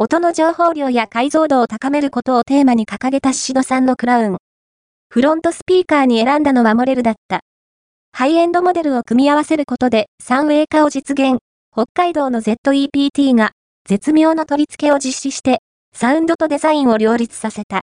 音の情報量や解像度を高めることをテーマに掲げたシドさんのクラウン。フロントスピーカーに選んだのはモレルだった。ハイエンドモデルを組み合わせることで3ウェイ化を実現。北海道の ZEPT が絶妙な取り付けを実施して、サウンドとデザインを両立させた。